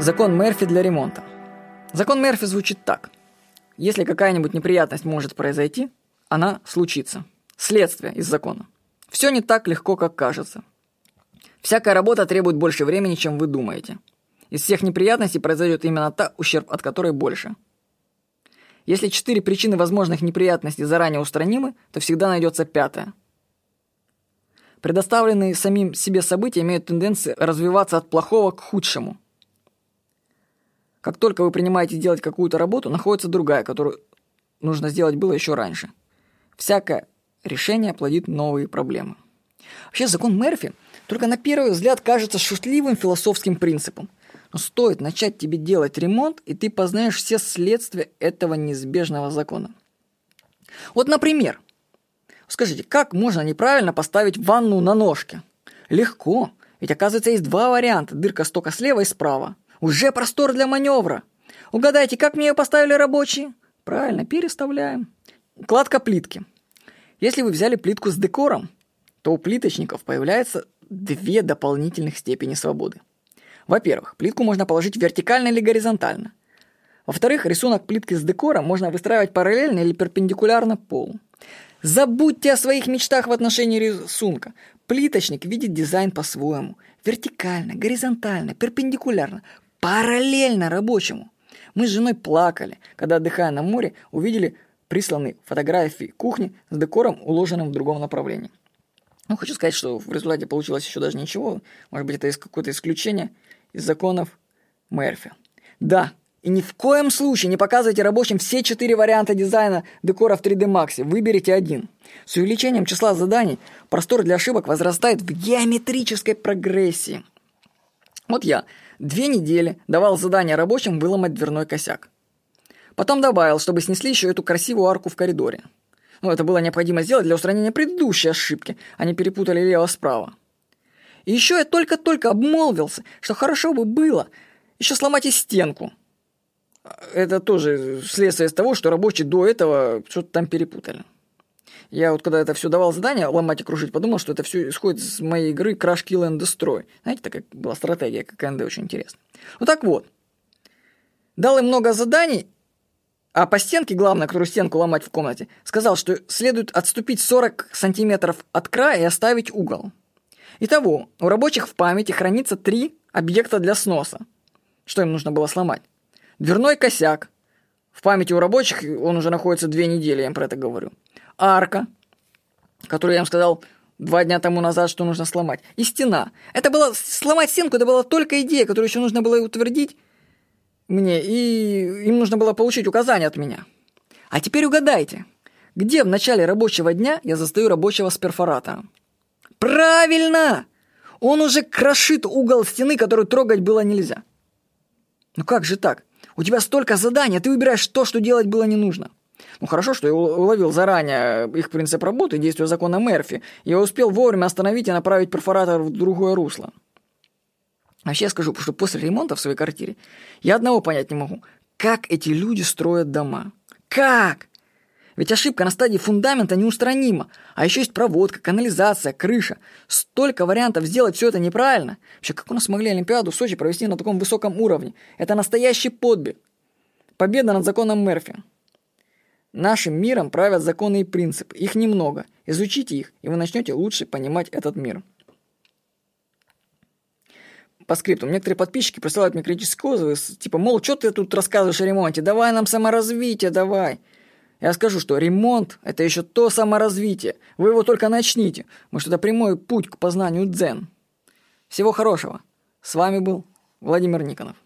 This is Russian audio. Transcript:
Закон Мерфи для ремонта. Закон Мерфи звучит так. Если какая-нибудь неприятность может произойти, она случится. Следствие из закона. Все не так легко, как кажется. Всякая работа требует больше времени, чем вы думаете. Из всех неприятностей произойдет именно та, ущерб от которой больше. Если четыре причины возможных неприятностей заранее устранимы, то всегда найдется пятая. Предоставленные самим себе события имеют тенденцию развиваться от плохого к худшему. Как только вы принимаете делать какую-то работу, находится другая, которую нужно сделать было еще раньше. Всякое решение плодит новые проблемы. Вообще закон Мерфи только на первый взгляд кажется шутливым философским принципом. Но стоит начать тебе делать ремонт, и ты познаешь все следствия этого неизбежного закона. Вот, например, скажите, как можно неправильно поставить ванну на ножке? Легко, ведь оказывается есть два варианта, дырка стока слева и справа. Уже простор для маневра. Угадайте, как мне ее поставили рабочие? Правильно, переставляем. Кладка плитки. Если вы взяли плитку с декором, то у плиточников появляется две дополнительных степени свободы. Во-первых, плитку можно положить вертикально или горизонтально. Во-вторых, рисунок плитки с декором можно выстраивать параллельно или перпендикулярно полу. Забудьте о своих мечтах в отношении рисунка. Плиточник видит дизайн по-своему. Вертикально, горизонтально, перпендикулярно, параллельно рабочему. Мы с женой плакали, когда, отдыхая на море, увидели присланные фотографии кухни с декором, уложенным в другом направлении. Ну, хочу сказать, что в результате получилось еще даже ничего. Может быть, это из какое-то исключение из законов Мерфи. Да, и ни в коем случае не показывайте рабочим все четыре варианта дизайна декора в 3D Max. Выберите один. С увеличением числа заданий простор для ошибок возрастает в геометрической прогрессии. Вот я две недели давал задание рабочим выломать дверной косяк. Потом добавил, чтобы снесли еще эту красивую арку в коридоре. Но это было необходимо сделать для устранения предыдущей ошибки, они перепутали лево-справа. И еще я только-только обмолвился, что хорошо бы было еще сломать и стенку. Это тоже следствие того, что рабочие до этого что-то там перепутали. Я вот когда это все давал задание ломать и кружить, подумал, что это все исходит из моей игры Crash Kill and Destroy. Знаете, такая была стратегия, как НД, очень интересная. Ну так вот, дал им много заданий, а по стенке, главное, которую стенку ломать в комнате, сказал, что следует отступить 40 сантиметров от края и оставить угол. Итого, у рабочих в памяти хранится три объекта для сноса. Что им нужно было сломать? Дверной косяк. В памяти у рабочих он уже находится две недели, я им про это говорю. Арка, которую я им сказал два дня тому назад, что нужно сломать. И стена. Это было сломать стенку, это была только идея, которую еще нужно было утвердить мне, и им нужно было получить указания от меня. А теперь угадайте, где в начале рабочего дня я застаю рабочего с перфоратором? Правильно! Он уже крошит угол стены, который трогать было нельзя. Ну как же так? У тебя столько заданий, а ты выбираешь то, что делать было не нужно. Ну хорошо, что я уловил заранее их принцип работы и действия закона Мерфи. Я успел вовремя остановить и направить перфоратор в другое русло. Вообще я скажу, что после ремонта в своей квартире я одного понять не могу. Как эти люди строят дома? Как? Ведь ошибка на стадии фундамента неустранима. А еще есть проводка, канализация, крыша. Столько вариантов сделать все это неправильно. Вообще, как у нас смогли Олимпиаду в Сочи провести на таком высоком уровне? Это настоящий подбег. Победа над законом Мерфи. Нашим миром правят законы и принципы. Их немного. Изучите их, и вы начнете лучше понимать этот мир по скрипту. Некоторые подписчики присылают мне критические отзывы, типа, мол, что ты тут рассказываешь о ремонте, давай нам саморазвитие, давай. Я скажу, что ремонт – это еще то саморазвитие. Вы его только начните. Может, это прямой путь к познанию дзен. Всего хорошего. С вами был Владимир Никонов.